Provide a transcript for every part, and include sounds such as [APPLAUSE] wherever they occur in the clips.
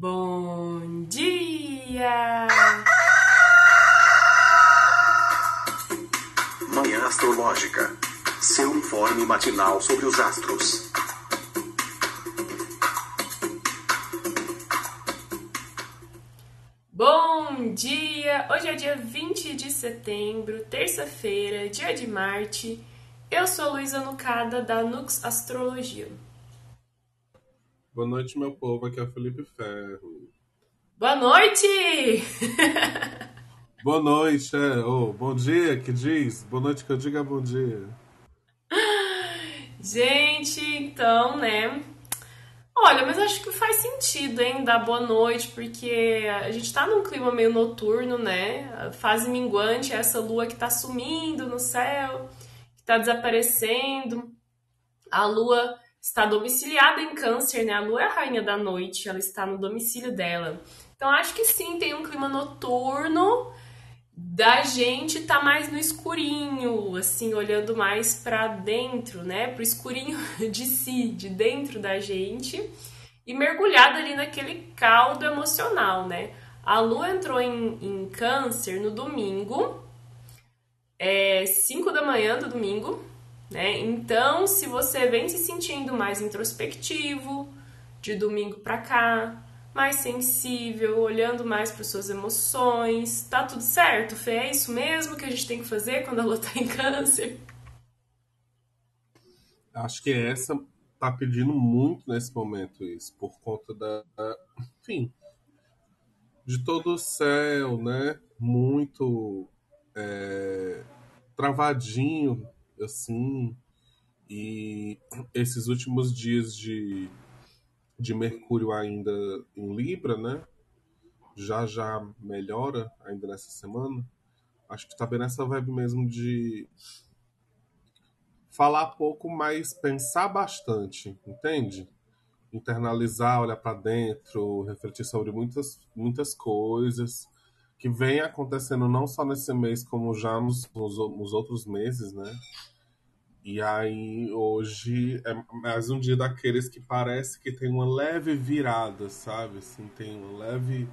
Bom dia! Manhã Astrológica. Seu informe matinal sobre os astros. Bom dia! Hoje é dia 20 de setembro, terça-feira, dia de Marte. Eu sou Luísa Nucada, da Nux Astrologia. Boa noite, meu povo. Aqui é o Felipe Ferro. Boa noite! [LAUGHS] Boa noite, é. Oh, bom dia, que diz? Boa noite que eu diga bom dia. [GASPS] Gente, então, né? Olha, mas acho que faz sentido, hein, dar boa noite, porque a gente tá num clima meio noturno, né? A fase minguante, essa lua que tá sumindo no céu, que tá desaparecendo. A lua está domiciliada em Câncer, né? A lua é a rainha da noite, ela está no domicílio dela. Então acho que sim, tem um clima noturno da gente tá mais no escurinho, assim, olhando mais para dentro, né? Pro escurinho [LAUGHS] de si, de dentro da gente e mergulhado ali naquele caldo emocional, né? A lua entrou em, em câncer no domingo, é 5 da manhã do domingo, né? Então, se você vem se sentindo mais introspectivo de domingo para cá, mais sensível, olhando mais para suas emoções. Tá tudo certo, Fê? É isso mesmo que a gente tem que fazer quando a lua tá em câncer? Acho que essa tá pedindo muito nesse momento isso, por conta da, enfim, de todo o céu, né? Muito é, travadinho, assim, e esses últimos dias de de Mercúrio ainda em Libra, né? Já já melhora ainda nessa semana. Acho que tá bem nessa vibe mesmo de falar pouco, mas pensar bastante, entende? Internalizar, olhar para dentro, refletir sobre muitas, muitas coisas que vem acontecendo não só nesse mês, como já nos, nos, nos outros meses, né? E aí, hoje é mais um dia daqueles que parece que tem uma leve virada, sabe? Assim, tem uma leve.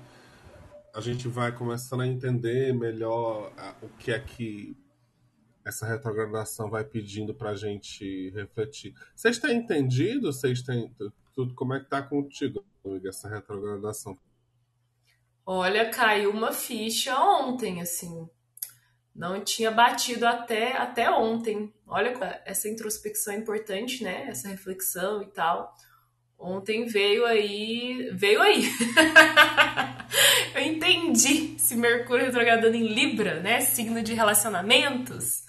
A gente vai começando a entender melhor o que é que essa retrogradação vai pedindo pra gente refletir. Vocês têm entendido? Vocês têm. Tudo, como é que tá contigo, amiga, essa retrogradação? Olha, caiu uma ficha ontem, assim. Não tinha batido até, até ontem. Olha, essa introspecção é importante, né? Essa reflexão e tal. Ontem veio aí. Veio aí! [LAUGHS] Eu entendi esse Mercúrio retrogradando em Libra, né? Signo de relacionamentos.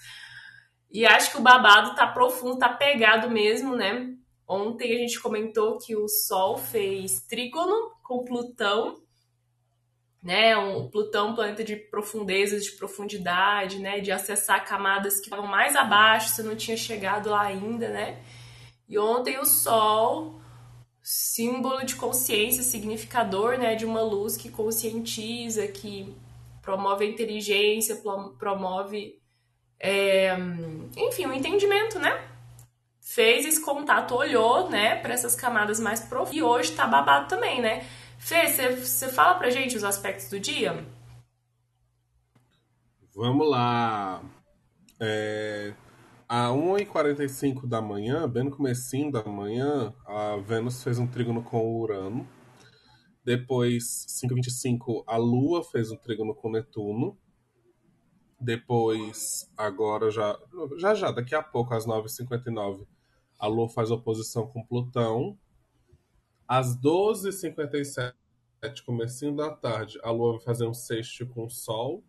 E acho que o babado tá profundo, tá pegado mesmo, né? Ontem a gente comentou que o Sol fez trígono com Plutão né? Um Plutão, um planeta de profundezas, de profundidade, né? De acessar camadas que estavam mais abaixo, você não tinha chegado lá ainda, né? E ontem o Sol, símbolo de consciência, significador, né? De uma luz que conscientiza, que promove a inteligência, promove, é, enfim, o entendimento, né? Fez esse contato, olhou, né, para essas camadas mais profundas e hoje tá babado também, né? Fê, você fala pra gente os aspectos do dia? Vamos lá. É, a 1h45 da manhã, bem no comecinho da manhã, a Vênus fez um trígono com o Urano. Depois, 5h25, a Lua fez um trígono com Netuno. Depois, agora já, já já, daqui a pouco, às 9h59, a Lua faz oposição com Plutão. Às 12h57, comecinho da tarde, a Lua vai fazer um sexto com o Sol.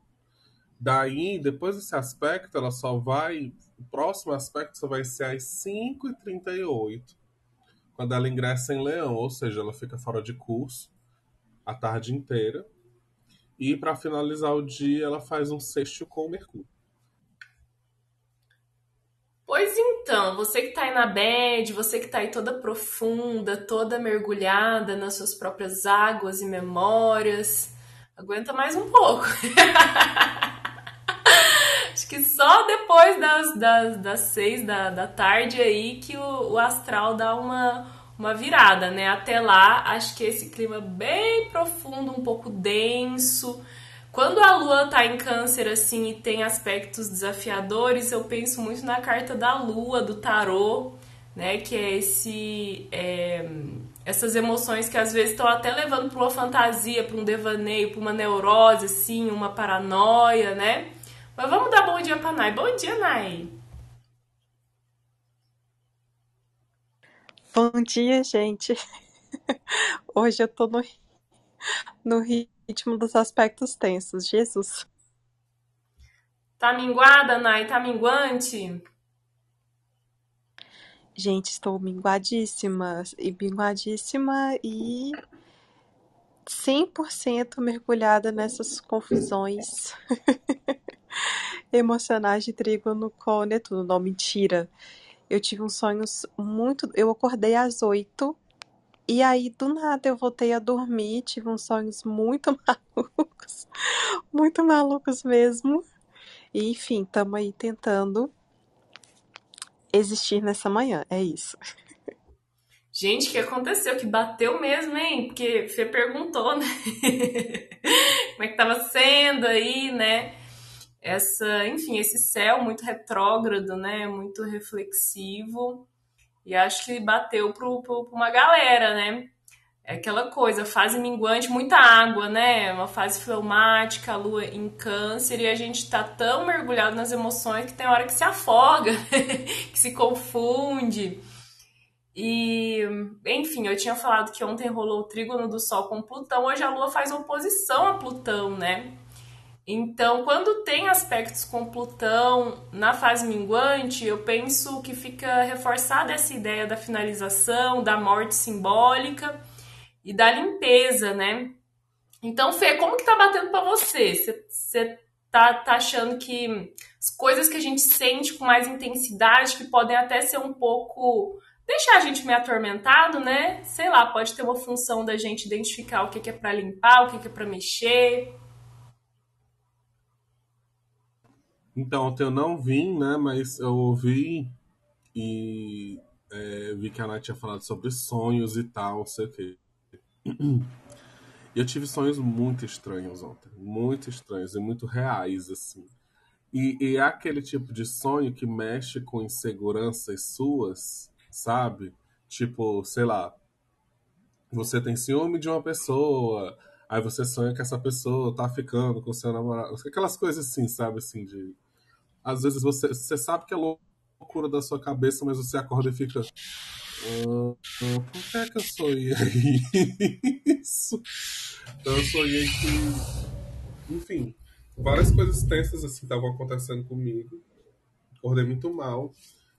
Daí, depois desse aspecto, ela só vai. O próximo aspecto só vai ser às 5h38, quando ela ingressa em Leão, ou seja, ela fica fora de curso a tarde inteira. E para finalizar o dia, ela faz um sexto com o Mercúrio. Pois então, você que tá aí na bed, você que tá aí toda profunda, toda mergulhada nas suas próprias águas e memórias, aguenta mais um pouco. [LAUGHS] Acho que só depois das, das, das seis da, da tarde aí que o, o astral dá uma, uma virada, né? Até lá, acho que esse clima bem profundo, um pouco denso. Quando a lua tá em câncer assim e tem aspectos desafiadores, eu penso muito na carta da lua, do tarô, né? Que é esse. É, essas emoções que às vezes estão até levando para uma fantasia, para um devaneio, para uma neurose, assim, uma paranoia, né? Mas vamos dar bom dia para Nai. Bom dia, Nai! Bom dia, gente. [LAUGHS] Hoje eu tô no, no ritmo dos aspectos tensos. Jesus. Tá minguada, Nai? Tá minguante? Gente, estou minguadíssima. E minguadíssima e 100% mergulhada nessas confusões [LAUGHS] emocionais de trígono com Netuno. Não, mentira. Eu tive uns sonhos muito. Eu acordei às oito e aí do nada eu voltei a dormir. Tive uns sonhos muito [LAUGHS] malucos, muito malucos mesmo. E enfim, estamos aí tentando existir nessa manhã. É isso. Gente, o que aconteceu? Que bateu mesmo, hein? Porque você perguntou, né? [LAUGHS] Como é que tava sendo aí, né? Essa, enfim, esse céu muito retrógrado, né? Muito reflexivo. E acho que bateu para uma galera, né? É aquela coisa, fase minguante, muita água, né? Uma fase fleumática, a lua em câncer, e a gente tá tão mergulhado nas emoções que tem hora que se afoga, [LAUGHS] que se confunde. E, enfim, eu tinha falado que ontem rolou o trígono do Sol com Plutão, hoje a lua faz oposição a Plutão, né? Então, quando tem aspectos com Plutão na fase minguante, eu penso que fica reforçada essa ideia da finalização, da morte simbólica e da limpeza, né? Então, Fê, como que tá batendo para você? Você tá, tá achando que as coisas que a gente sente com mais intensidade, que podem até ser um pouco deixar a gente meio atormentado, né? Sei lá, pode ter uma função da gente identificar o que, que é para limpar, o que, que é para mexer. Então, ontem eu não vim, né? Mas eu ouvi e é, vi que a Nath tinha falado sobre sonhos e tal, não sei o quê. E eu tive sonhos muito estranhos ontem, muito estranhos e muito reais, assim. E, e é aquele tipo de sonho que mexe com inseguranças suas, sabe? Tipo, sei lá, você tem ciúme de uma pessoa, aí você sonha que essa pessoa tá ficando com seu namorado, aquelas coisas assim, sabe? Assim, de. Às vezes você, você sabe que é loucura da sua cabeça, mas você acorda e fica. Uh, por que, é que eu sonhei [LAUGHS] isso? Então eu sonhei que. Enfim, várias coisas tensas assim estavam acontecendo comigo. Acordei muito mal.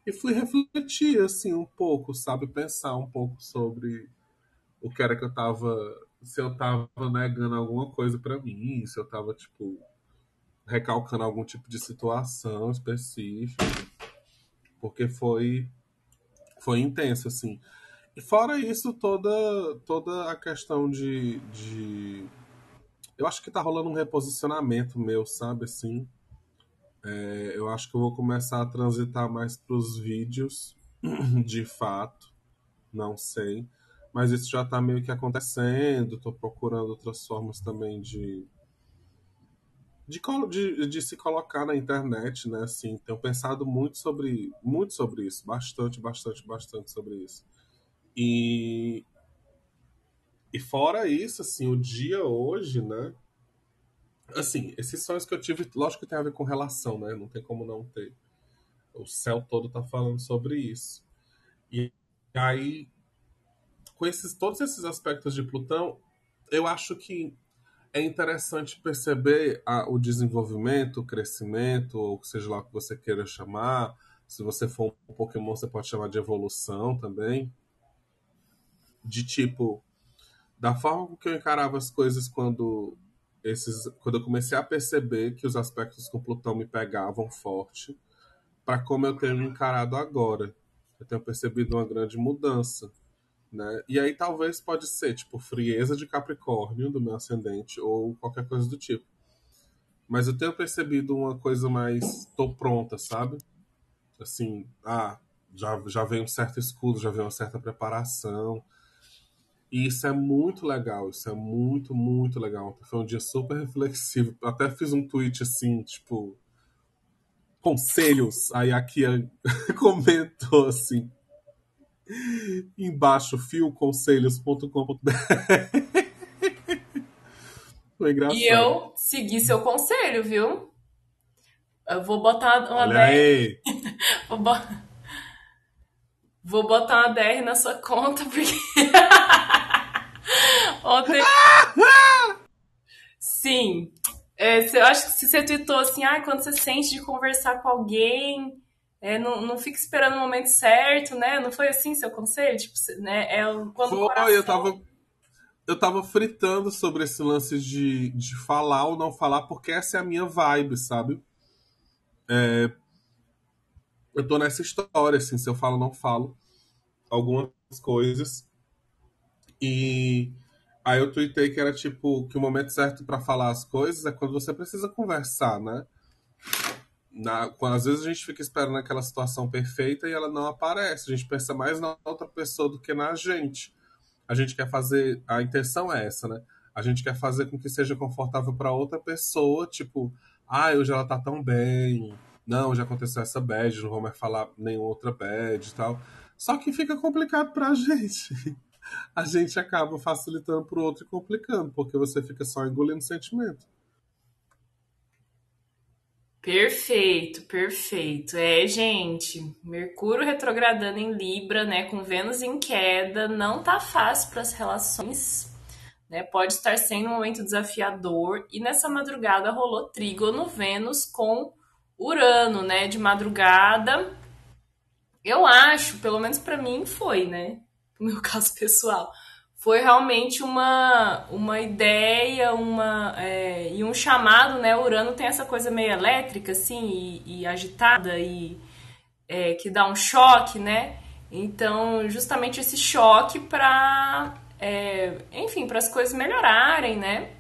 E fui refletir assim um pouco, sabe? Pensar um pouco sobre o que era que eu tava. Se eu tava negando alguma coisa para mim, se eu tava, tipo, recalcando algum tipo de situação específica. Porque foi foi intenso, assim. E fora isso, toda, toda a questão de, de. Eu acho que tá rolando um reposicionamento meu, sabe, assim. É, eu acho que eu vou começar a transitar mais pros vídeos, [CLEARS THROAT] de fato. Não sei. Mas isso já tá meio que acontecendo. Tô procurando outras formas também de. De, de, de, se colocar na internet, né? Assim, tenho pensado muito sobre, muito sobre isso, bastante, bastante, bastante sobre isso. E, e fora isso, assim, o dia hoje, né? Assim, esses sonhos que eu tive, lógico que tem a ver com relação, né? Não tem como não ter. O céu todo tá falando sobre isso. E aí, com esses, todos esses aspectos de Plutão, eu acho que é interessante perceber a, o desenvolvimento, o crescimento, ou seja lá o que você queira chamar. Se você for um Pokémon, você pode chamar de evolução também. De tipo, da forma que eu encarava as coisas quando esses, quando eu comecei a perceber que os aspectos com Plutão me pegavam forte, para como eu tenho encarado agora. Eu tenho percebido uma grande mudança. Né? E aí talvez pode ser, tipo, frieza de Capricórnio do meu ascendente ou qualquer coisa do tipo. Mas eu tenho percebido uma coisa mais tô pronta, sabe? Assim, ah, já, já vem um certo escudo, já vem uma certa preparação. E isso é muito legal, isso é muito, muito legal. Foi um dia super reflexivo. Até fiz um tweet assim, tipo, conselhos. Aí a Kia [LAUGHS] comentou assim, embaixo, fioconselhos.com.br. [LAUGHS] Foi engraçado. E eu segui seu conselho, viu? Eu vou botar uma Olha DR. aí. [LAUGHS] Vou, bo- vou botar uma DR na sua conta, porque. [LAUGHS] Ontem. Sim. É, eu acho que se você tweetou assim, ah, quando você sente de conversar com alguém, é, não, não fica esperando o momento certo, né? Não foi assim seu conselho? Tipo, né? É quando Foi, coração... eu tava. Eu tava fritando sobre esse lance de, de falar ou não falar, porque essa é a minha vibe, sabe? É, eu tô nessa história, assim, se eu falo ou não falo algumas coisas. E aí eu tuitei que era tipo, que o momento certo pra falar as coisas é quando você precisa conversar, né? Na, às vezes a gente fica esperando aquela situação perfeita e ela não aparece. A gente pensa mais na outra pessoa do que na gente. A gente quer fazer. A intenção é essa, né? A gente quer fazer com que seja confortável para outra pessoa, tipo, ah, hoje ela tá tão bem. Não, já aconteceu essa bad, não vou mais falar nenhuma outra bad e tal. Só que fica complicado pra [LAUGHS] gente. A gente acaba facilitando pro outro e complicando, porque você fica só engolindo sentimento. Perfeito, perfeito. É, gente, Mercúrio retrogradando em Libra, né, com Vênus em queda, não tá fácil para as relações, né? Pode estar sendo um momento desafiador e nessa madrugada rolou trígono Vênus com Urano, né, de madrugada. Eu acho, pelo menos para mim foi, né, [LAUGHS] no meu caso pessoal, foi realmente uma, uma ideia, uma é, e um chamado, né? Urano tem essa coisa meio elétrica, assim, e, e agitada, e é, que dá um choque, né? Então, justamente esse choque para, é, enfim, para as coisas melhorarem, né?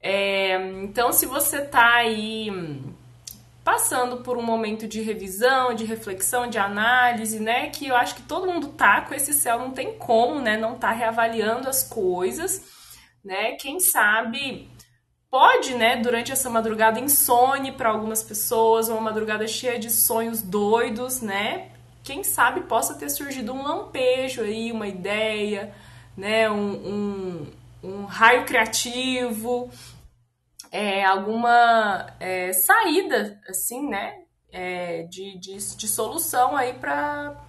É, então, se você tá aí passando por um momento de revisão, de reflexão, de análise, né? Que eu acho que todo mundo tá com esse céu, não tem como, né? Não tá reavaliando as coisas, né? Quem sabe pode, né? Durante essa madrugada insone para algumas pessoas, uma madrugada cheia de sonhos doidos, né? Quem sabe possa ter surgido um lampejo aí, uma ideia, né? Um, um, um raio criativo, é, alguma é, saída, assim, né, é, de, de, de, solução aí para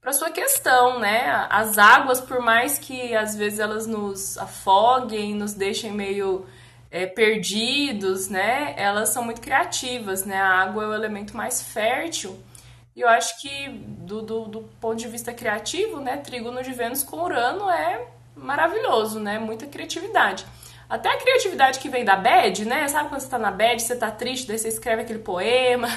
para sua questão, né? As águas, por mais que às vezes elas nos afoguem, nos deixem meio é, perdidos, né? Elas são muito criativas, né? A água é o elemento mais fértil. E eu acho que do, do, do ponto de vista criativo, né? Trígono de Vênus com Urano é maravilhoso, né? Muita criatividade. Até a criatividade que vem da bad, né? Sabe quando você tá na bad, você tá triste, daí você escreve aquele poema.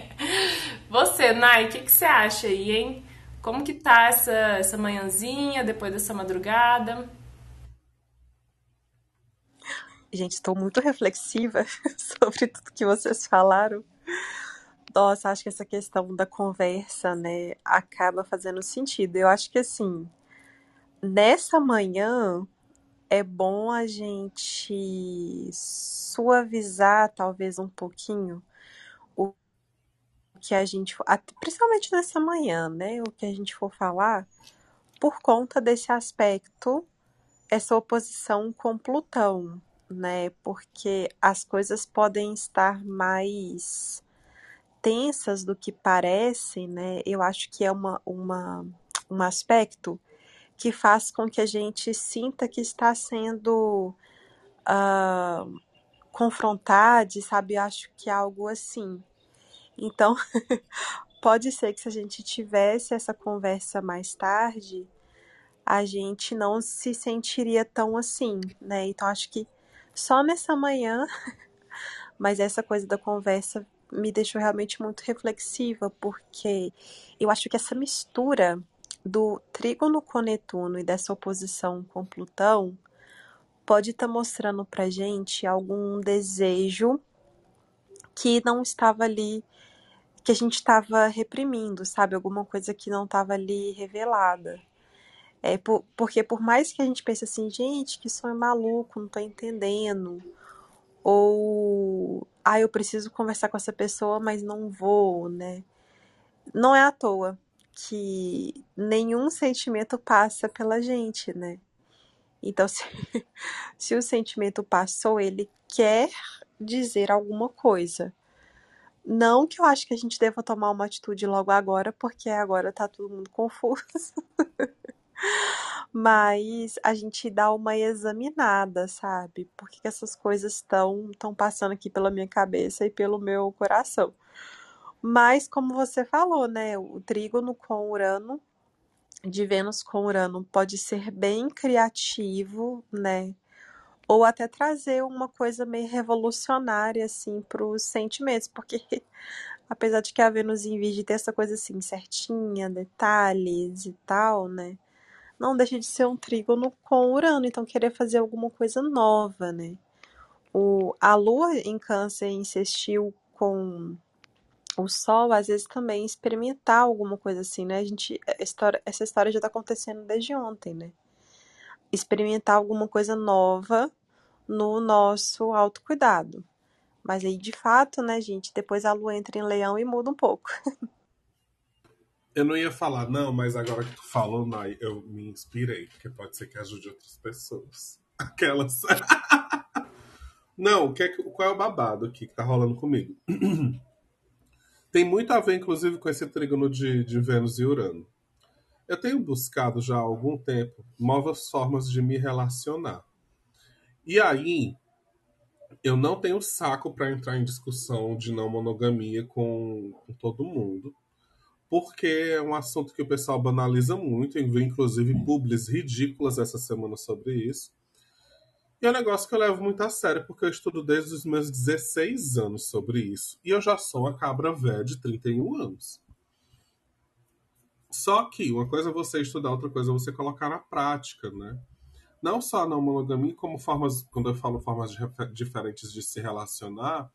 [LAUGHS] você, Nai, o que, que você acha aí, hein? Como que tá essa, essa manhãzinha, depois dessa madrugada? Gente, estou muito reflexiva [LAUGHS] sobre tudo que vocês falaram. Nossa, acho que essa questão da conversa, né, acaba fazendo sentido. Eu acho que, assim, nessa manhã, é bom a gente suavizar talvez um pouquinho o que a gente, principalmente nessa manhã, né? O que a gente for falar, por conta desse aspecto, essa oposição com Plutão, né? Porque as coisas podem estar mais tensas do que parecem, né? Eu acho que é uma, uma, um aspecto que faz com que a gente sinta que está sendo uh, confrontado, sabe? Eu acho que é algo assim. Então, [LAUGHS] pode ser que se a gente tivesse essa conversa mais tarde, a gente não se sentiria tão assim, né? Então, acho que só nessa manhã, [LAUGHS] mas essa coisa da conversa me deixou realmente muito reflexiva, porque eu acho que essa mistura do trígono com Netuno e dessa oposição com Plutão pode estar tá mostrando pra gente algum desejo que não estava ali que a gente estava reprimindo, sabe? Alguma coisa que não estava ali revelada. É, por, porque por mais que a gente pense assim, gente, que sonho maluco, não tô entendendo. Ou, ah, eu preciso conversar com essa pessoa, mas não vou, né? Não é à toa que nenhum sentimento passa pela gente, né? Então, [LAUGHS] se, se o sentimento passou, ele quer dizer alguma coisa. Não que eu acho que a gente deva tomar uma atitude logo agora, porque agora tá todo mundo [LAUGHS] confuso. Mas a gente dá uma examinada, sabe? Por que, que essas coisas estão estão passando aqui pela minha cabeça e pelo meu coração. Mas, como você falou, né? O trígono com Urano, de Vênus com Urano, pode ser bem criativo, né? Ou até trazer uma coisa meio revolucionária, assim, para os sentimentos, porque [LAUGHS] apesar de que a Vênus em Virgem tem essa coisa assim, certinha, detalhes e tal, né? Não deixa de ser um trígono com Urano, então querer fazer alguma coisa nova, né? O, a Lua em Câncer insistiu com o Sol, às vezes também experimentar alguma coisa assim, né? A gente, história, essa história já está acontecendo desde ontem, né? Experimentar alguma coisa nova no nosso autocuidado. Mas aí, de fato, né, gente, depois a lua entra em leão e muda um pouco. [LAUGHS] Eu não ia falar, não, mas agora que tu falou, Nai, eu me inspirei, porque pode ser que ajude outras pessoas. [LAUGHS] Aquelas. [LAUGHS] não, que é, qual é o babado aqui que tá rolando comigo? [CLEARS THROAT] Tem muito a ver, inclusive, com esse trígono de, de Vênus e Urano. Eu tenho buscado já há algum tempo novas formas de me relacionar. E aí, eu não tenho saco para entrar em discussão de não monogamia com, com, todo mundo, porque é um assunto que o pessoal banaliza muito, e vi inclusive publis ridículas essa semana sobre isso. E é um negócio que eu levo muito a sério, porque eu estudo desde os meus 16 anos sobre isso. E eu já sou uma cabra velha de 31 anos. Só que uma coisa é você estudar, outra coisa é você colocar na prática, né? não só na monogamia, como formas, quando eu falo formas diferentes de se relacionar,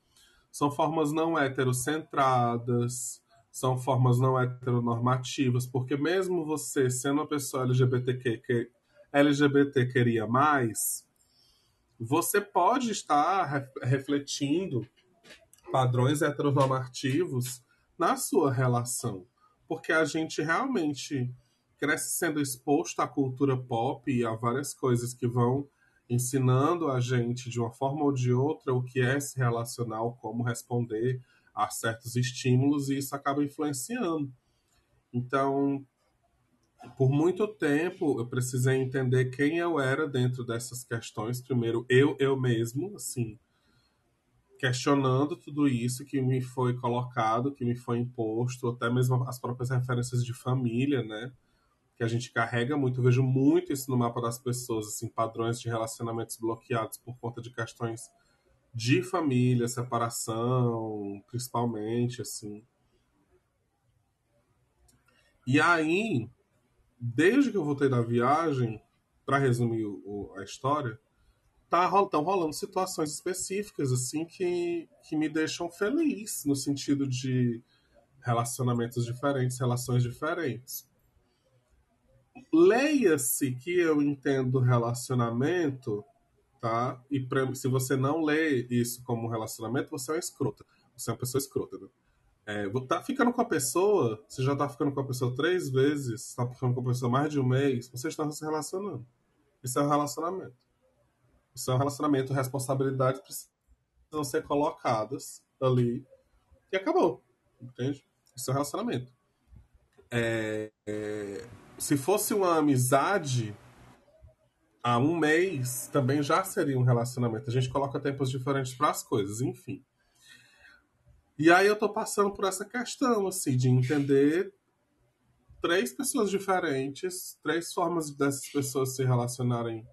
são formas não heterocentradas, são formas não heteronormativas, porque mesmo você sendo uma pessoa LGBTQ que LGBT queria mais, você pode estar refletindo padrões heteronormativos na sua relação, porque a gente realmente cresce sendo exposto à cultura pop e a várias coisas que vão ensinando a gente de uma forma ou de outra o que é se relacionar, como responder a certos estímulos e isso acaba influenciando. Então, por muito tempo eu precisei entender quem eu era dentro dessas questões. Primeiro, eu, eu mesmo, assim, questionando tudo isso que me foi colocado, que me foi imposto, até mesmo as próprias referências de família, né? que a gente carrega muito. Eu vejo muito isso no mapa das pessoas, assim, padrões de relacionamentos bloqueados por conta de questões de família, separação, principalmente, assim. E aí, desde que eu voltei da viagem, para resumir o, a história, tá, estão rolando situações específicas, assim, que, que me deixam feliz, no sentido de relacionamentos diferentes, relações diferentes leia-se que eu entendo relacionamento, tá? E pra, se você não lê isso como relacionamento, você é uma escrota. Você é uma pessoa escrota, né? É, tá ficando com a pessoa, você já tá ficando com a pessoa três vezes, tá ficando com a pessoa mais de um mês, você está se relacionando. Isso é um relacionamento. Isso é um relacionamento, responsabilidades precisam ser colocadas ali e acabou. Entende? Isso é um relacionamento. É, é, se fosse uma amizade, há um mês também já seria um relacionamento. A gente coloca tempos diferentes para as coisas, enfim. E aí eu tô passando por essa questão, assim, de entender três pessoas diferentes, três formas dessas pessoas se relacionarem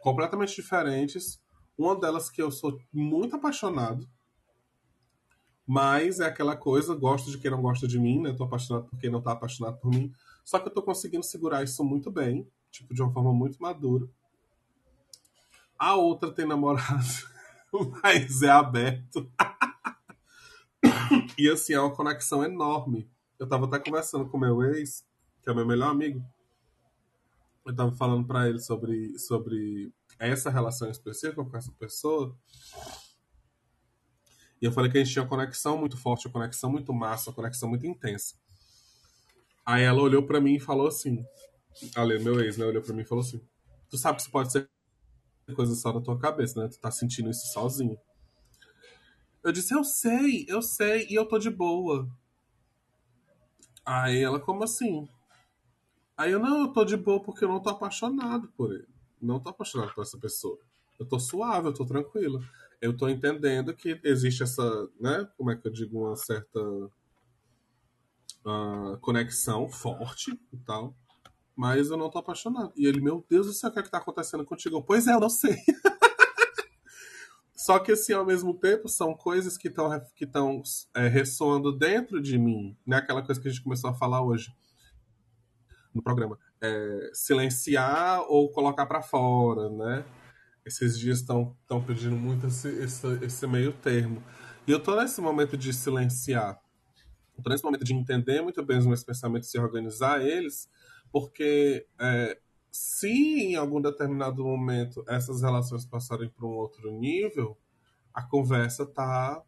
completamente diferentes. Uma delas que eu sou muito apaixonado, mas é aquela coisa, gosto de quem não gosta de mim, né? Tô apaixonado por quem não tá apaixonado por mim. Só que eu tô conseguindo segurar isso muito bem, tipo, de uma forma muito madura. A outra tem namorado, [LAUGHS] mas é aberto. E assim, é uma conexão enorme. Eu tava até conversando com meu ex, que é meu melhor amigo. Eu tava falando para ele sobre, sobre essa relação específica com essa pessoa. E eu falei que a gente tinha uma conexão muito forte, uma conexão muito massa, uma conexão muito intensa. Aí ela olhou para mim e falou assim: Ale, meu ex, né? Olhou pra mim e falou assim: Tu sabe que isso pode ser coisa só na tua cabeça, né? Tu tá sentindo isso sozinho. Eu disse: Eu sei, eu sei, e eu tô de boa. Aí ela, como assim? Aí eu, não, eu tô de boa porque eu não tô apaixonado por ele. Não tô apaixonado por essa pessoa. Eu tô suave, eu tô tranquilo. Eu tô entendendo que existe essa, né? Como é que eu digo? Uma certa uh, conexão forte e tal mas eu não tô apaixonado. E ele, meu Deus do céu, o que é que tá acontecendo contigo? Pois é, eu não sei. [LAUGHS] Só que, assim, ao mesmo tempo, são coisas que estão que é, ressoando dentro de mim. Né? Aquela coisa que a gente começou a falar hoje no programa. É, silenciar ou colocar para fora, né? Esses dias estão pedindo muito esse, esse, esse meio termo. E eu tô nesse momento de silenciar. Eu tô nesse momento de entender muito bem os meus pensamentos e organizar eles porque é, se em algum determinado momento essas relações passarem para um outro nível, a conversa tá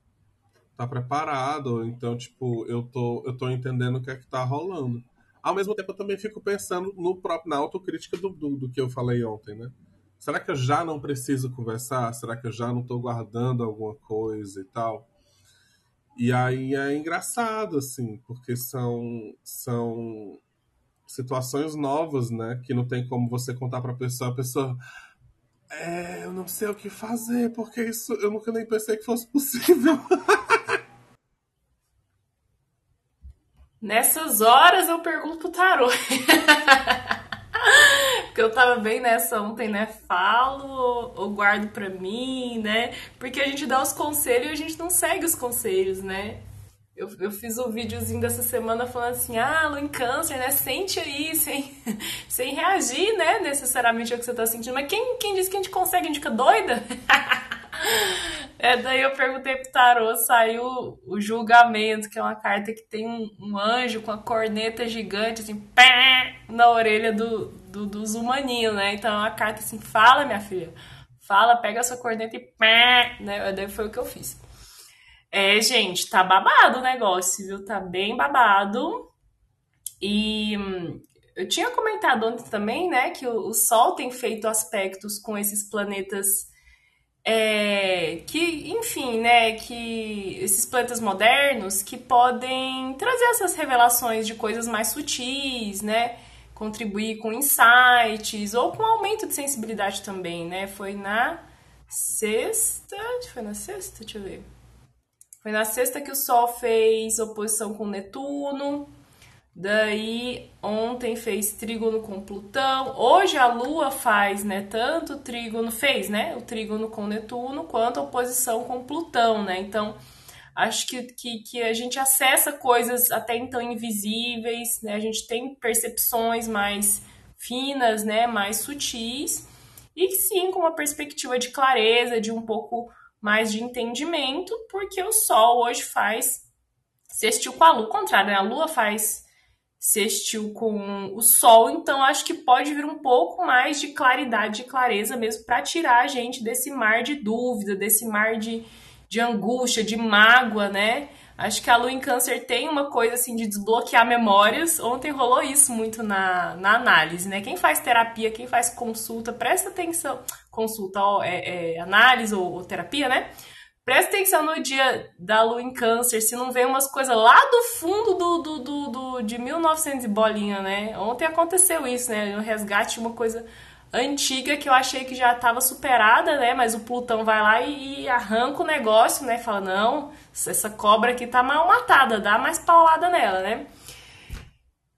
tá preparada, então tipo, eu tô eu tô entendendo o que é que tá rolando. Ao mesmo tempo eu também fico pensando no próprio na autocrítica do, do, do que eu falei ontem, né? Será que eu já não preciso conversar? Será que eu já não estou guardando alguma coisa e tal? E aí é engraçado, assim, porque são, são situações novas, né? Que não tem como você contar para a pessoa, a pessoa. É, eu não sei o que fazer, porque isso eu nunca nem pensei que fosse possível. [LAUGHS] Nessas horas eu pergunto tarô. [LAUGHS] Porque eu tava bem nessa ontem, né? Falo ou guardo pra mim, né? Porque a gente dá os conselhos e a gente não segue os conselhos, né? Eu, eu fiz um videozinho dessa semana falando assim, ah, Lua em câncer, né? Sente aí, sem, [LAUGHS] sem reagir, né? Necessariamente ao que você tá sentindo. Mas quem, quem disse que a gente consegue? A gente fica doida? [LAUGHS] é, daí eu perguntei pro tarô, saiu o julgamento, que é uma carta que tem um, um anjo com a corneta gigante, assim, pé, na orelha do, do, dos humaninhos, né? Então é uma carta assim, fala, minha filha, fala, pega a sua corneta e pé, né? Daí foi o que eu fiz. É, gente, tá babado o negócio, viu? Tá bem babado. E hum, eu tinha comentado ontem também, né, que o, o Sol tem feito aspectos com esses planetas é, que, enfim, né, que esses planetas modernos que podem trazer essas revelações de coisas mais sutis, né, contribuir com insights ou com aumento de sensibilidade também, né? Foi na sexta, foi na sexta, deixa eu ver. Foi na sexta que o Sol fez oposição com Netuno. Daí ontem fez trígono com Plutão. Hoje a Lua faz, né, tanto o trígono fez, né, o trígono com Netuno quanto a oposição com Plutão, né? Então, acho que, que, que a gente acessa coisas até então invisíveis, né? A gente tem percepções mais finas, né, mais sutis. E sim, com uma perspectiva de clareza, de um pouco mais de entendimento, porque o Sol hoje faz sextil com a Lua. Ao contrário, né? a Lua faz sextil com o Sol, então acho que pode vir um pouco mais de claridade e clareza mesmo para tirar a gente desse mar de dúvida, desse mar de, de angústia, de mágoa, né? Acho que a Lua em Câncer tem uma coisa assim de desbloquear memórias. Ontem rolou isso muito na, na análise, né? Quem faz terapia, quem faz consulta, presta atenção. Consulta, ó, é, é análise ou, ou, terapia, né? Presta atenção no dia da Lua em Câncer, se não vem umas coisas lá do fundo do, do, do, do, de 1900 e bolinha, né? Ontem aconteceu isso, né? No resgate, uma coisa antiga que eu achei que já estava superada, né? Mas o Plutão vai lá e, e, arranca o negócio, né? Fala, não, essa cobra aqui tá mal matada, dá mais paulada nela, né?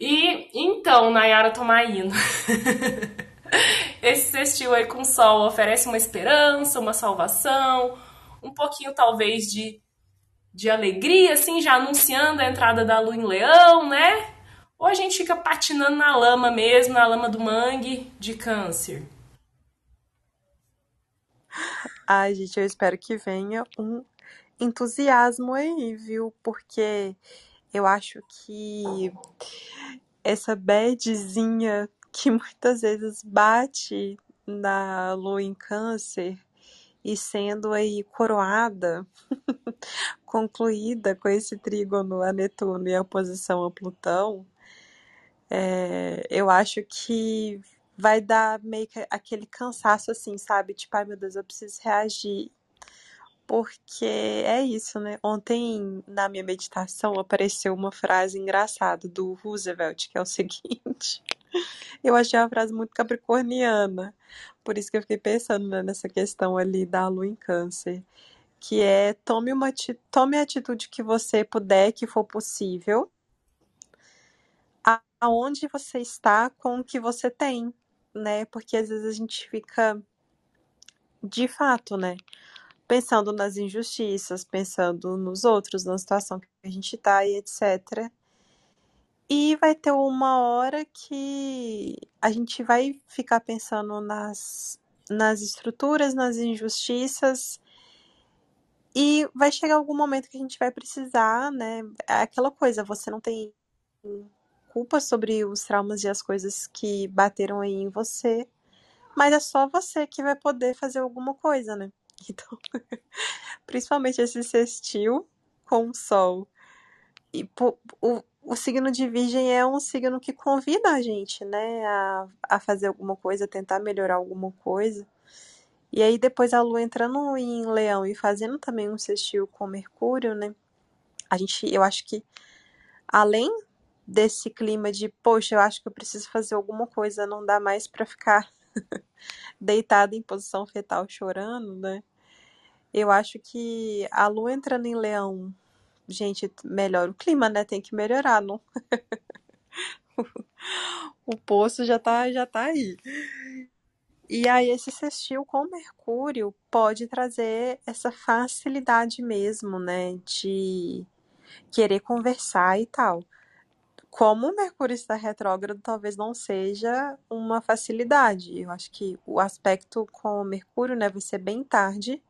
E então, Nayara Tomaino. [LAUGHS] Esse sextil aí com sol oferece uma esperança, uma salvação, um pouquinho talvez de, de alegria, assim, já anunciando a entrada da lua em leão, né? Ou a gente fica patinando na lama mesmo, na lama do mangue de câncer? Ai, gente, eu espero que venha um entusiasmo aí, viu? Porque eu acho que essa badzinha que [LAUGHS] muitas vezes bate na lua em câncer e sendo aí coroada, [LAUGHS] concluída com esse trígono a Netuno e a oposição a Plutão, é, eu acho que vai dar meio que aquele cansaço assim, sabe? Tipo, ai meu Deus, eu preciso reagir. Porque é isso, né? Ontem, na minha meditação, apareceu uma frase engraçada do Roosevelt, que é o seguinte. [LAUGHS] Eu achei uma frase muito capricorniana. Por isso que eu fiquei pensando né, nessa questão ali da lua em câncer. Que é tome, uma, tome a atitude que você puder, que for possível, aonde você está com o que você tem, né? Porque às vezes a gente fica, de fato, né? Pensando nas injustiças, pensando nos outros, na situação que a gente tá e etc. E vai ter uma hora que a gente vai ficar pensando nas, nas estruturas, nas injustiças, e vai chegar algum momento que a gente vai precisar, né? É aquela coisa, você não tem culpa sobre os traumas e as coisas que bateram aí em você, mas é só você que vai poder fazer alguma coisa, né? [LAUGHS] Então, [LAUGHS] principalmente esse sextil com o sol. E o, o signo de Virgem é um signo que convida a gente, né, a, a fazer alguma coisa, tentar melhorar alguma coisa. E aí depois a Lua entrando em Leão e fazendo também um sextil com Mercúrio, né? A gente, eu acho que além desse clima de, poxa, eu acho que eu preciso fazer alguma coisa, não dá mais para ficar [LAUGHS] deitada em posição fetal chorando, né? Eu acho que a Lua entrando em Leão gente, melhora o clima, né? Tem que melhorar, não? [LAUGHS] o poço já tá, já tá aí. E aí esse sextil com Mercúrio pode trazer essa facilidade mesmo, né, de querer conversar e tal. Como o Mercúrio está retrógrado, talvez não seja uma facilidade. Eu acho que o aspecto com o Mercúrio, né, vai ser bem tarde,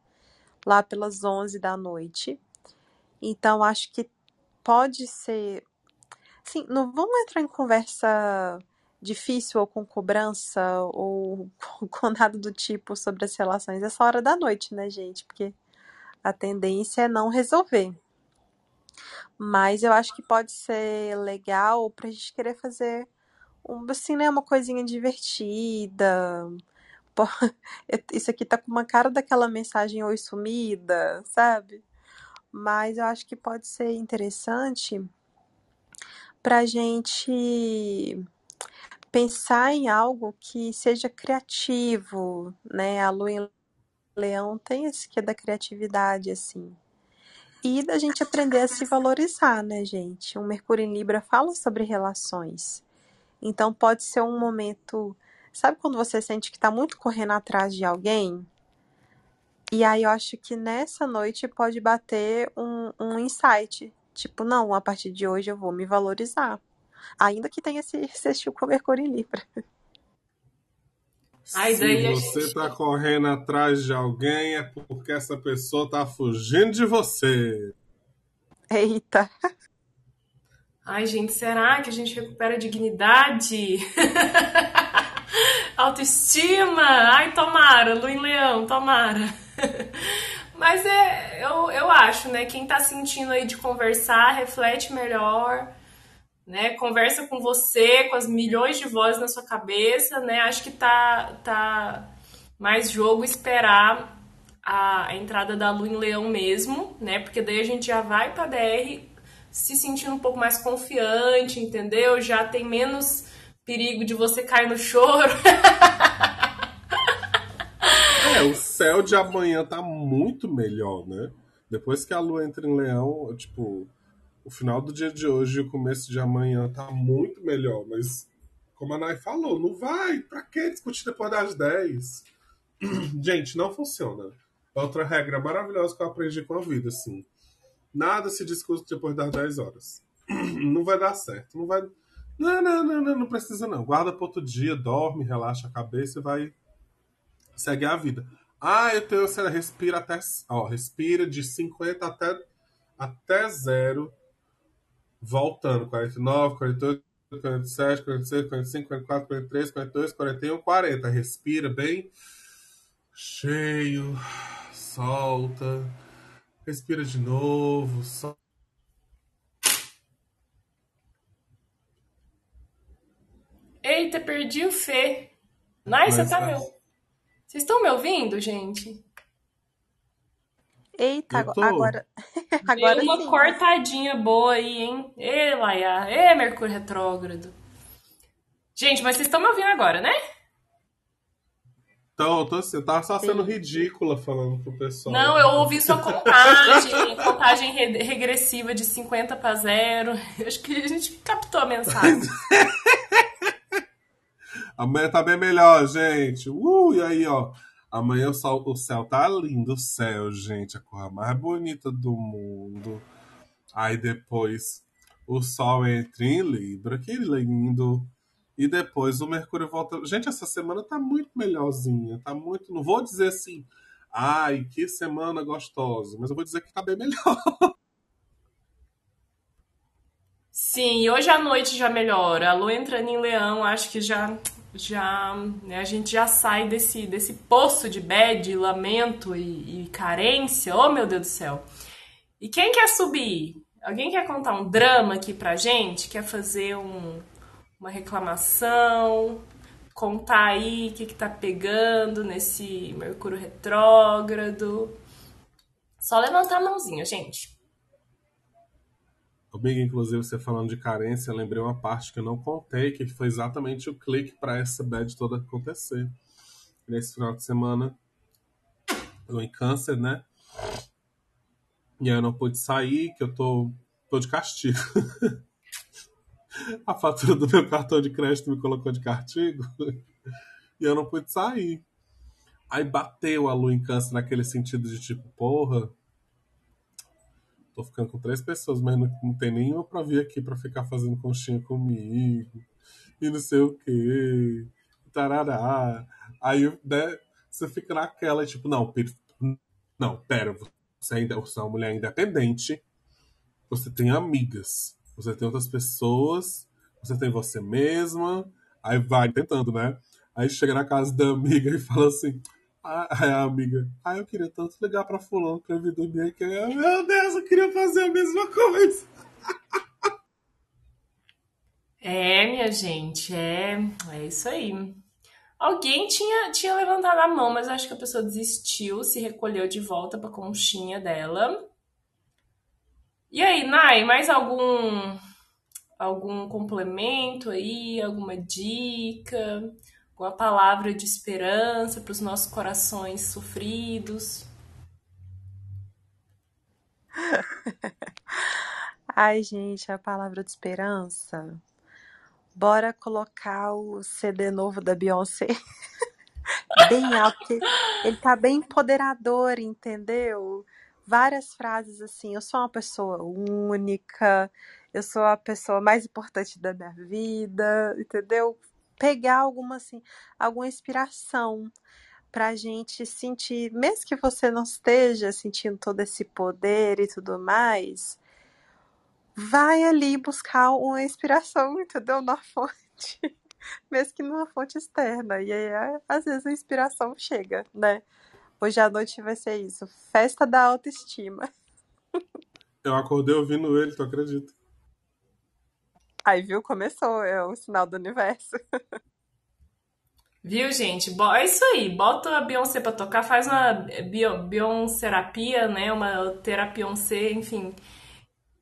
lá pelas 11 da noite. Então, acho que pode ser. Sim, não vamos entrar em conversa difícil ou com cobrança ou [LAUGHS] com nada do tipo sobre as relações essa hora da noite, né, gente? Porque a tendência é não resolver. Mas eu acho que pode ser legal pra gente querer fazer um, assim, né, uma coisinha divertida. [LAUGHS] Isso aqui tá com uma cara daquela mensagem oi sumida, sabe? mas eu acho que pode ser interessante para a gente pensar em algo que seja criativo, né? A lua em leão tem esse que é da criatividade, assim. E da gente aprender a se valorizar, né, gente? O Mercúrio em Libra fala sobre relações. Então pode ser um momento. Sabe quando você sente que está muito correndo atrás de alguém? E aí eu acho que nessa noite pode bater um, um insight. Tipo, não, a partir de hoje eu vou me valorizar. Ainda que tenha esse sextil com Mercúrio em Libra. [LAUGHS] Se você gente... tá correndo atrás de alguém, é porque essa pessoa tá fugindo de você. Eita. Ai, gente, será que a gente recupera a dignidade? [LAUGHS] Autoestima? Ai, tomara, Lu em Leão, tomara. [LAUGHS] Mas é, eu, eu acho, né? Quem tá sentindo aí de conversar, reflete melhor, né? Conversa com você, com as milhões de vozes na sua cabeça, né? Acho que tá, tá mais jogo esperar a, a entrada da Lua em Leão mesmo, né? Porque daí a gente já vai pra DR se sentindo um pouco mais confiante, entendeu? Já tem menos perigo de você cair no choro. [LAUGHS] É, o céu de amanhã tá muito melhor, né? Depois que a lua entra em leão, tipo, o final do dia de hoje e o começo de amanhã tá muito melhor, mas como a Nai falou, não vai, pra que discutir depois das 10? [CLEARS THROAT] Gente, não funciona. Outra regra maravilhosa que eu aprendi com a vida, assim. Nada se discute depois das 10 horas. [CLEARS THROAT] Não vai dar certo. Não vai. Não, não, não, não, não precisa não. Guarda para outro dia, dorme, relaxa a cabeça e vai segue a vida. Ah, eu tenho, respira até. Ó, respira de 50 até, até zero. Voltando. 49, 48, 47, 46, 45, 44, 43, 42, 41, 40. Respira bem cheio. Solta. Respira de novo. Solta. Eita, perdi o Fê. Nai, você tá ah, meu. Vocês estão me ouvindo, gente? Eita, tô. [LAUGHS] agora, Deu uma sim. cortadinha boa aí, hein? Ê, Laia. Ê, Mercúrio retrógrado. Gente, mas vocês estão me ouvindo agora, né? Então, eu tô assim, eu tava só sendo Sim. ridícula falando pro pessoal. Não, eu ouvi sua [LAUGHS] contagem, contagem re- regressiva de 50 para 0. Acho que a gente captou a mensagem. [LAUGHS] Amanhã tá bem melhor, gente. Uh, e aí, ó. Amanhã o, sol, o céu tá lindo, o céu, gente. A cor mais bonita do mundo. Aí depois o sol entra em Libra, que lindo. E depois o Mercúrio volta. Gente, essa semana tá muito melhorzinha. Tá muito. Não vou dizer assim. Ai, que semana gostosa. Mas eu vou dizer que tá bem melhor. [LAUGHS] Sim, hoje à noite já melhora. A lua entrando em leão, acho que já, já né, a gente já sai desse, desse poço de bad, lamento e, e carência. Oh, meu Deus do céu. E quem quer subir? Alguém quer contar um drama aqui pra gente? Quer fazer um, uma reclamação? Contar aí o que, que tá pegando nesse Mercúrio retrógrado? Só levantar a mãozinha, gente. Amiga, inclusive, você falando de carência, lembrei uma parte que eu não contei, que foi exatamente o clique para essa bad toda acontecer. Nesse final de semana, eu em câncer, né? E aí eu não pude sair, que eu tô, tô de castigo. [LAUGHS] A fatura do meu cartão de crédito me colocou de castigo. [LAUGHS] E eu não pude sair. Aí bateu a lua em câncer naquele sentido de tipo, porra, tô ficando com três pessoas, mas não, não tem nenhuma pra vir aqui pra ficar fazendo conchinha comigo. E não sei o quê. Tarará. Aí, né, você fica naquela, tipo, não, não, pera, você ainda você é uma mulher independente, você tem amigas, você tem outras pessoas, você tem você mesma, aí vai tentando, né? Aí chega na casa da amiga e fala assim, ah, [LAUGHS] a amiga, ah, eu queria tanto ligar pra fulano pra vir dormir aqui. Eu, Meu Deus, eu queria fazer a mesma coisa. É, minha gente, é, é isso aí. Alguém tinha, tinha levantado a mão, mas acho que a pessoa desistiu, se recolheu de volta pra conchinha dela. E aí, Nai, mais algum algum complemento aí, alguma dica, alguma palavra de esperança para os nossos corações sofridos? [LAUGHS] Ai, gente, a palavra de esperança. Bora colocar o CD novo da Beyoncé [LAUGHS] bem alto, ele tá bem empoderador, entendeu? Várias frases assim, eu sou uma pessoa única, eu sou a pessoa mais importante da minha vida, entendeu? Pegar alguma assim, alguma inspiração pra gente sentir, mesmo que você não esteja sentindo todo esse poder e tudo mais, vai ali buscar uma inspiração, entendeu? Na [LAUGHS] fonte, mesmo que numa fonte externa. E aí, às vezes, a inspiração chega, né? Hoje à noite vai ser isso, festa da autoestima. Eu acordei ouvindo ele, tu acredita? Aí, viu? Começou, é o sinal do universo. Viu, gente? É isso aí. Bota a Beyoncé pra tocar, faz uma bio- Beyoncérapia, né? Uma terapia, enfim.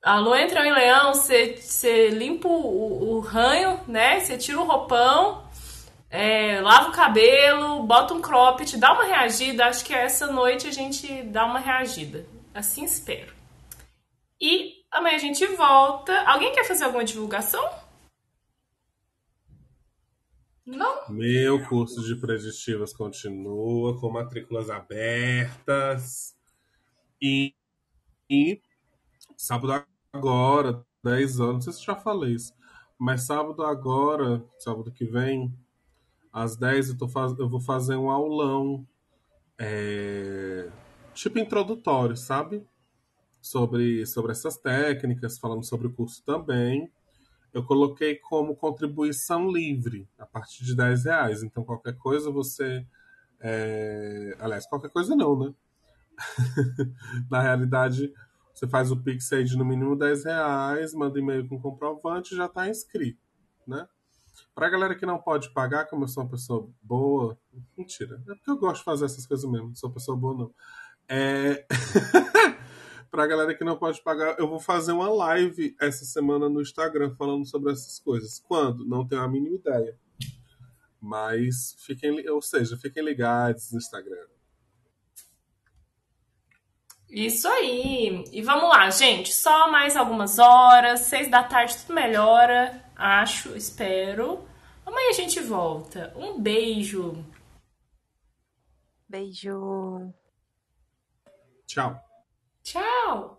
A lua entra em leão, você limpa o, o ranho, né? Você tira o roupão, é, lava o cabelo, bota um cropped, dá uma reagida. Acho que essa noite a gente dá uma reagida. Assim espero. E amanhã a gente volta. Alguém quer fazer alguma divulgação? Não? Meu curso de preditivas continua com matrículas abertas. E, e sábado agora, 10 anos, não sei se já falei isso, mas sábado agora, sábado que vem, às 10 eu, tô faz... eu vou fazer um aulão é, tipo introdutório, sabe? Sobre, sobre essas técnicas, falando sobre o curso também. Eu coloquei como contribuição livre, a partir de 10 reais. Então, qualquer coisa você. É... Aliás, qualquer coisa não, né? [LAUGHS] Na realidade, você faz o Pix aí de no mínimo 10 reais, manda e-mail com comprovante e já está inscrito, né? Pra galera que não pode pagar, como eu sou uma pessoa boa, mentira, é porque eu gosto de fazer essas coisas mesmo, não sou pessoa boa não. É... [LAUGHS] pra galera que não pode pagar, eu vou fazer uma live essa semana no Instagram falando sobre essas coisas. Quando? Não tenho a mínima ideia. Mas fiquem, ou seja, fiquem ligados no Instagram. Isso aí. E vamos lá, gente. Só mais algumas horas. Seis da tarde tudo melhora. Acho, espero. Amanhã a gente volta. Um beijo. Beijo. Tchau. Tchau.